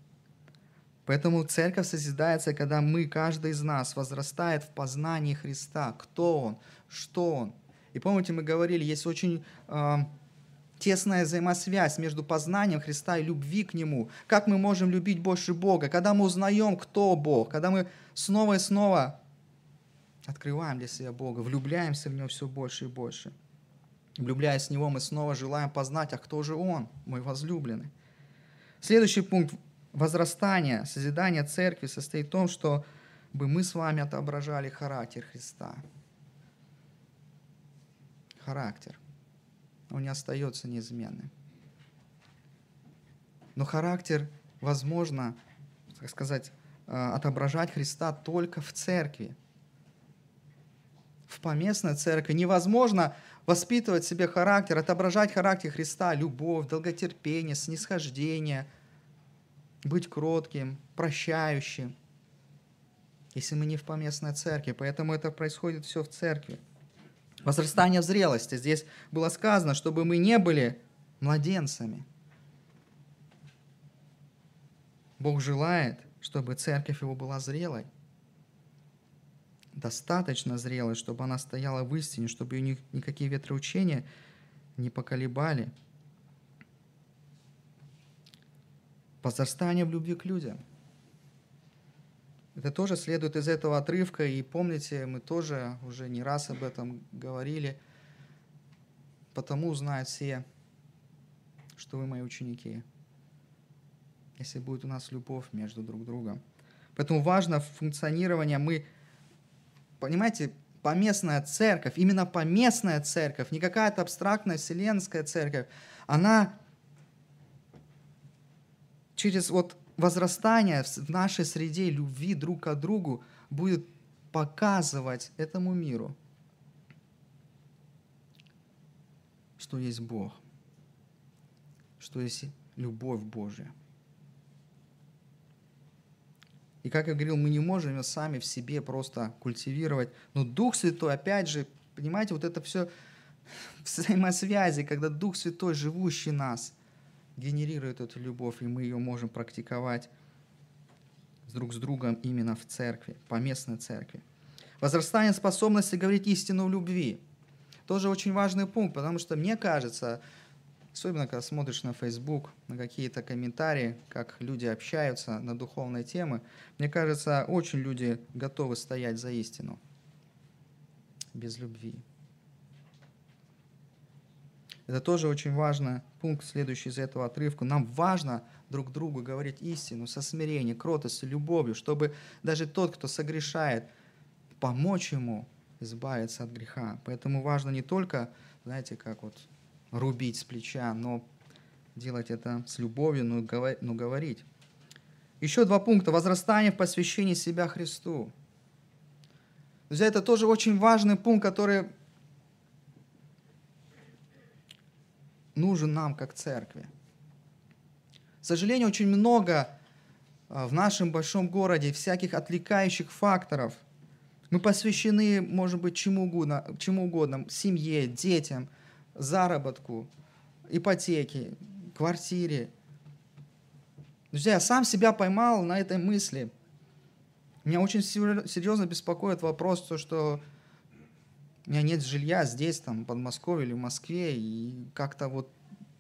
Поэтому церковь созидается, когда мы, каждый из нас, возрастает в познании Христа. Кто Он, что Он. И помните, мы говорили, есть очень э, тесная взаимосвязь между познанием Христа и любви к Нему. Как мы можем любить больше Бога, когда мы узнаем, кто Бог, когда мы снова и снова открываем для себя Бога, влюбляемся в Него все больше и больше. Влюбляясь в Него, мы снова желаем познать, а кто же Он, мой возлюбленный. Следующий пункт возрастания, созидания церкви состоит в том, что бы мы с вами отображали характер Христа. Характер он не остается неизменным. Но характер возможно, так сказать, э, отображать Христа только в церкви. В поместной церкви невозможно воспитывать себе характер, отображать характер Христа, любовь, долготерпение, снисхождение, быть кротким, прощающим, если мы не в поместной церкви. Поэтому это происходит все в церкви. Возрастание в зрелости. Здесь было сказано, чтобы мы не были младенцами. Бог желает, чтобы церковь его была зрелой. Достаточно зрелой, чтобы она стояла в истине, чтобы ее никакие ветроучения не поколебали. Возрастание в любви к людям – это тоже следует из этого отрывка, и помните, мы тоже уже не раз об этом говорили. Потому знают все, что вы мои ученики, если будет у нас любовь между друг другом. Поэтому важно функционирование. Мы, понимаете, поместная церковь, именно поместная церковь, не какая-то абстрактная вселенская церковь, она через вот возрастание в нашей среде любви друг к другу будет показывать этому миру, что есть Бог, что есть любовь Божья. И как я говорил, мы не можем ее сами в себе просто культивировать. Но Дух Святой, опять же, понимаете, вот это все взаимосвязи, когда Дух Святой, живущий нас – генерирует эту любовь, и мы ее можем практиковать друг с другом именно в церкви, поместной церкви. Возрастание способности говорить истину в любви. Тоже очень важный пункт, потому что мне кажется, особенно когда смотришь на Facebook, на какие-то комментарии, как люди общаются на духовные темы, мне кажется, очень люди готовы стоять за истину без любви. Это тоже очень важный пункт, следующий из этого отрывка. Нам важно друг другу говорить истину со смирением, кротостью, любовью, чтобы даже тот, кто согрешает, помочь ему избавиться от греха. Поэтому важно не только, знаете, как вот рубить с плеча, но делать это с любовью, но, говорить. Еще два пункта. Возрастание в посвящении себя Христу. Друзья, это тоже очень важный пункт, который нужен нам как церкви. К сожалению, очень много а, в нашем большом городе всяких отвлекающих факторов. Мы посвящены, может быть, чему угодно, чему угодно семье, детям, заработку, ипотеке, квартире. Друзья, я сам себя поймал на этой мысли. Меня очень серьезно беспокоит вопрос, то, что у меня нет жилья здесь, там, в Подмосковье или в Москве, и как-то вот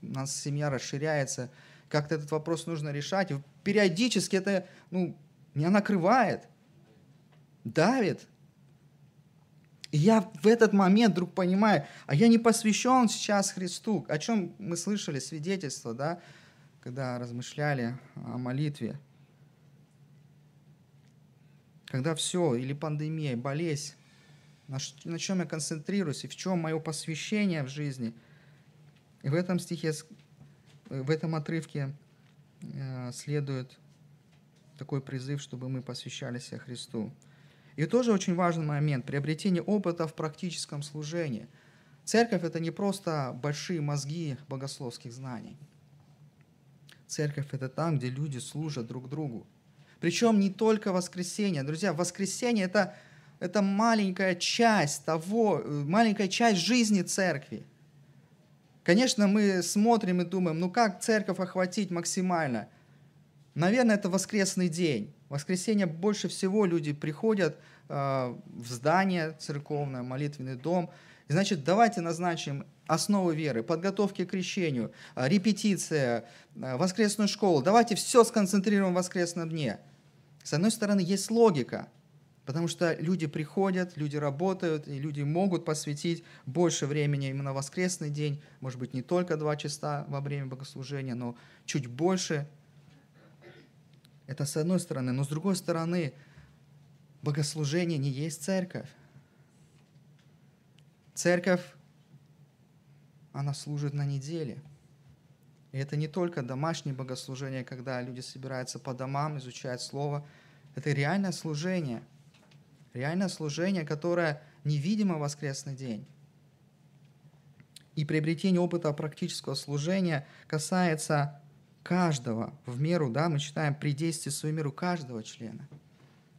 у нас семья расширяется, как-то этот вопрос нужно решать. И периодически это, ну, меня накрывает, давит. И я в этот момент вдруг понимаю, а я не посвящен сейчас Христу. О чем мы слышали свидетельство, да, когда размышляли о молитве. Когда все, или пандемия, болезнь, на, на чем я концентрируюсь и в чем мое посвящение в жизни. И в этом стихе, в этом отрывке э, следует такой призыв, чтобы мы посвящали себя Христу. И тоже очень важный момент – приобретение опыта в практическом служении. Церковь – это не просто большие мозги богословских знаний. Церковь – это там, где люди служат друг другу. Причем не только воскресенье. Друзья, воскресенье – это это маленькая часть того, э, маленькая часть жизни церкви. Конечно, мы смотрим и думаем, ну как церковь охватить максимально? Наверное, это воскресный день. В воскресенье больше всего люди приходят э, в здание церковное, молитвенный дом. И значит, давайте назначим основы веры, подготовки к крещению, э, репетиция, э, воскресную школу. Давайте все сконцентрируем в воскресном дне. С одной стороны, есть логика – Потому что люди приходят, люди работают, и люди могут посвятить больше времени именно воскресный день, может быть, не только два часа во время богослужения, но чуть больше. Это с одной стороны. Но с другой стороны, богослужение не есть церковь. Церковь, она служит на неделе. И это не только домашнее богослужение, когда люди собираются по домам, изучают Слово. Это реальное служение – реальное служение, которое невидимо в воскресный день. И приобретение опыта практического служения касается каждого в меру, да, мы читаем при действии свою меру каждого члена.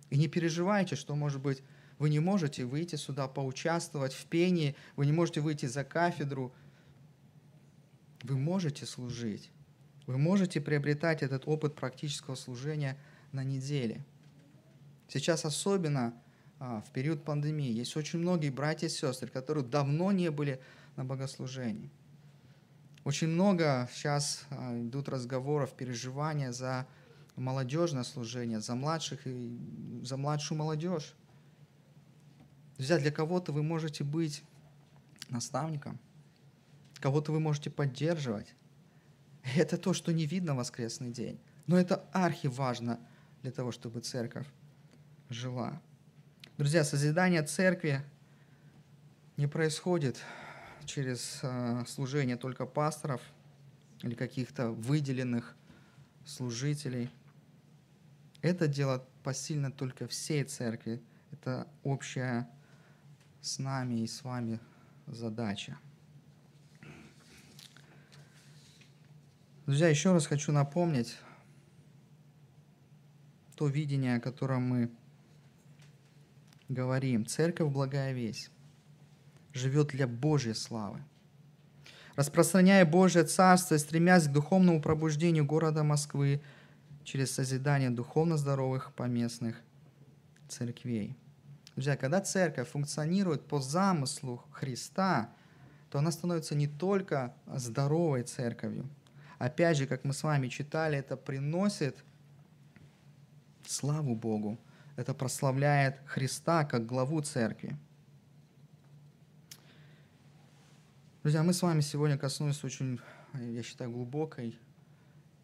И не переживайте, что, может быть, вы не можете выйти сюда поучаствовать в пении, вы не можете выйти за кафедру. Вы можете служить. Вы можете приобретать этот опыт практического служения на неделе. Сейчас особенно в период пандемии. Есть очень многие братья и сестры, которые давно не были на богослужении. Очень много сейчас а, идут разговоров, переживания за молодежное служение, за младших и за младшую молодежь. Друзья, для кого-то вы можете быть наставником, кого-то вы можете поддерживать. Это то, что не видно в воскресный день. Но это архиважно для того, чтобы церковь жила. Друзья, созидание церкви не происходит через э, служение только пасторов или каких-то выделенных служителей. Это дело посильно только всей церкви. Это общая с нами и с вами задача. Друзья, еще раз хочу напомнить то видение, о котором мы говорим, церковь благая весть живет для Божьей славы. Распространяя Божье Царство и стремясь к духовному пробуждению города Москвы, через созидание духовно здоровых поместных церквей. Друзья, когда церковь функционирует по замыслу Христа, то она становится не только здоровой церковью. Опять же, как мы с вами читали, это приносит славу Богу. Это прославляет Христа как главу церкви. Друзья, мы с вами сегодня коснулись очень, я считаю, глубокой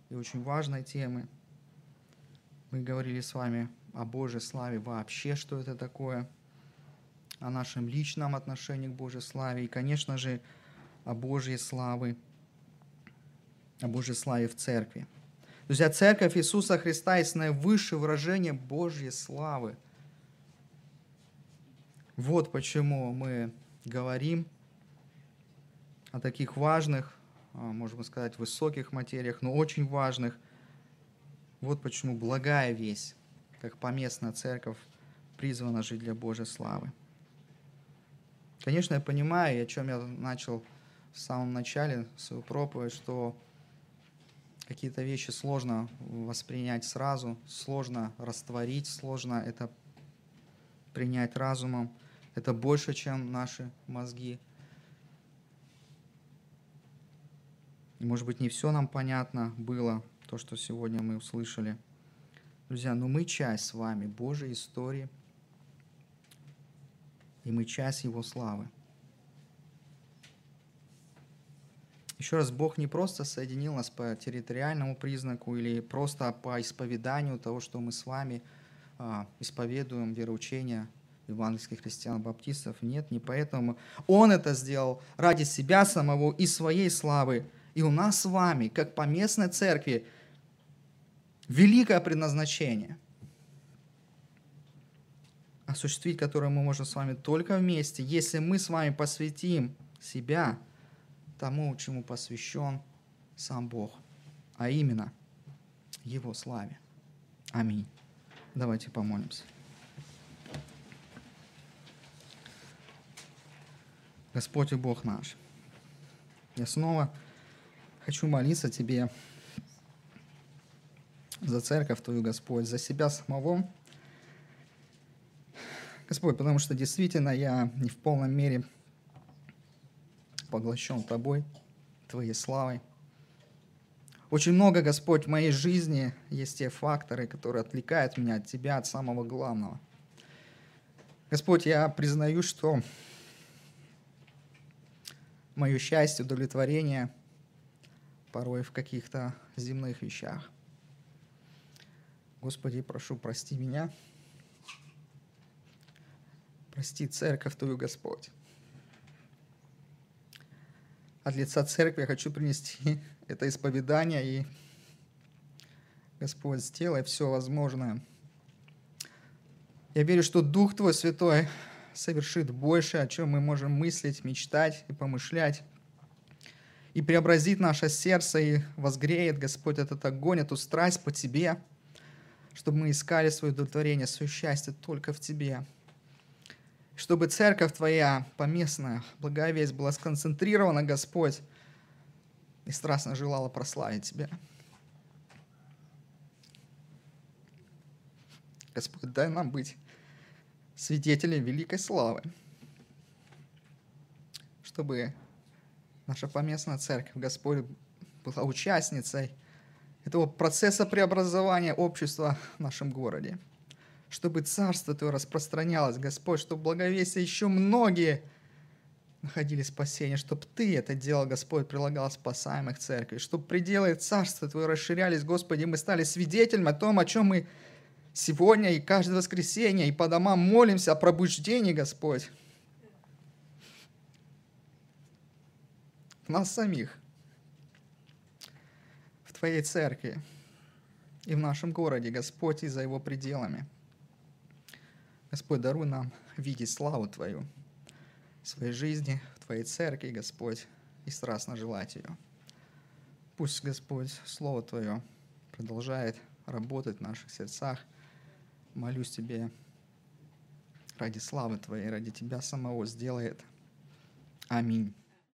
и очень важной темы. Мы говорили с вами о Божьей славе вообще, что это такое, о нашем личном отношении к Божьей славе и, конечно же, о Божьей славе, о Божьей славе в церкви. Друзья, церковь Иисуса Христа есть наивысшее выражение Божьей славы. Вот почему мы говорим о таких важных, а, можно сказать, высоких материях, но очень важных. Вот почему благая весть, как поместная церковь, призвана жить для Божьей славы. Конечно, я понимаю, о чем я начал в самом начале свою проповедь, что какие-то вещи сложно воспринять сразу, сложно растворить, сложно это принять разумом. Это больше, чем наши мозги – может быть, не все нам понятно было, то, что сегодня мы услышали. Друзья, но мы часть с вами Божьей истории, и мы часть Его славы. Еще раз, Бог не просто соединил нас по территориальному признаку или просто по исповеданию того, что мы с вами а, исповедуем вероучение евангельских христиан-баптистов. Нет, не поэтому. Он это сделал ради себя самого и своей славы – и у нас с вами, как поместной церкви, великое предназначение, осуществить которое мы можем с вами только вместе, если мы с вами посвятим себя тому, чему посвящен сам Бог, а именно Его славе. Аминь. Давайте помолимся. Господь и Бог наш, я снова Хочу молиться Тебе за церковь Твою, Господь, за себя самого. Господь, потому что действительно я не в полном мере поглощен Тобой, Твоей славой. Очень много, Господь, в моей жизни есть те факторы, которые отвлекают меня от Тебя, от самого главного. Господь, я признаю, что мое счастье, удовлетворение – порой в каких-то земных вещах. Господи, прошу, прости меня. Прости церковь Твою, Господь. От лица церкви я хочу принести это исповедание и, Господь, сделай все возможное. Я верю, что Дух Твой Святой совершит больше, о чем мы можем мыслить, мечтать и помышлять и преобразит наше сердце, и возгреет, Господь, этот огонь, эту страсть по Тебе, чтобы мы искали свое удовлетворение, свое счастье только в Тебе. Чтобы церковь Твоя поместная, благая весть, была сконцентрирована, Господь, и страстно желала прославить Тебя. Господь, дай нам быть свидетелями великой славы, чтобы наша поместная церковь, Господь, была участницей этого процесса преобразования общества в нашем городе. Чтобы Царство Твое распространялось, Господь, чтобы благовестие еще многие находили спасение, чтобы Ты это делал, Господь, прилагал спасаемых церкви, чтобы пределы Царства Твое расширялись, Господи, мы стали свидетелями о том, о чем мы сегодня и каждое воскресенье и по домам молимся о пробуждении, Господь. нас самих, в Твоей церкви и в нашем городе, Господь, и за его пределами. Господь, даруй нам видеть славу Твою в своей жизни, в Твоей церкви, Господь, и страстно желать ее. Пусть, Господь, Слово Твое продолжает работать в наших сердцах. Молюсь Тебе ради славы Твоей, ради Тебя самого сделает. Аминь.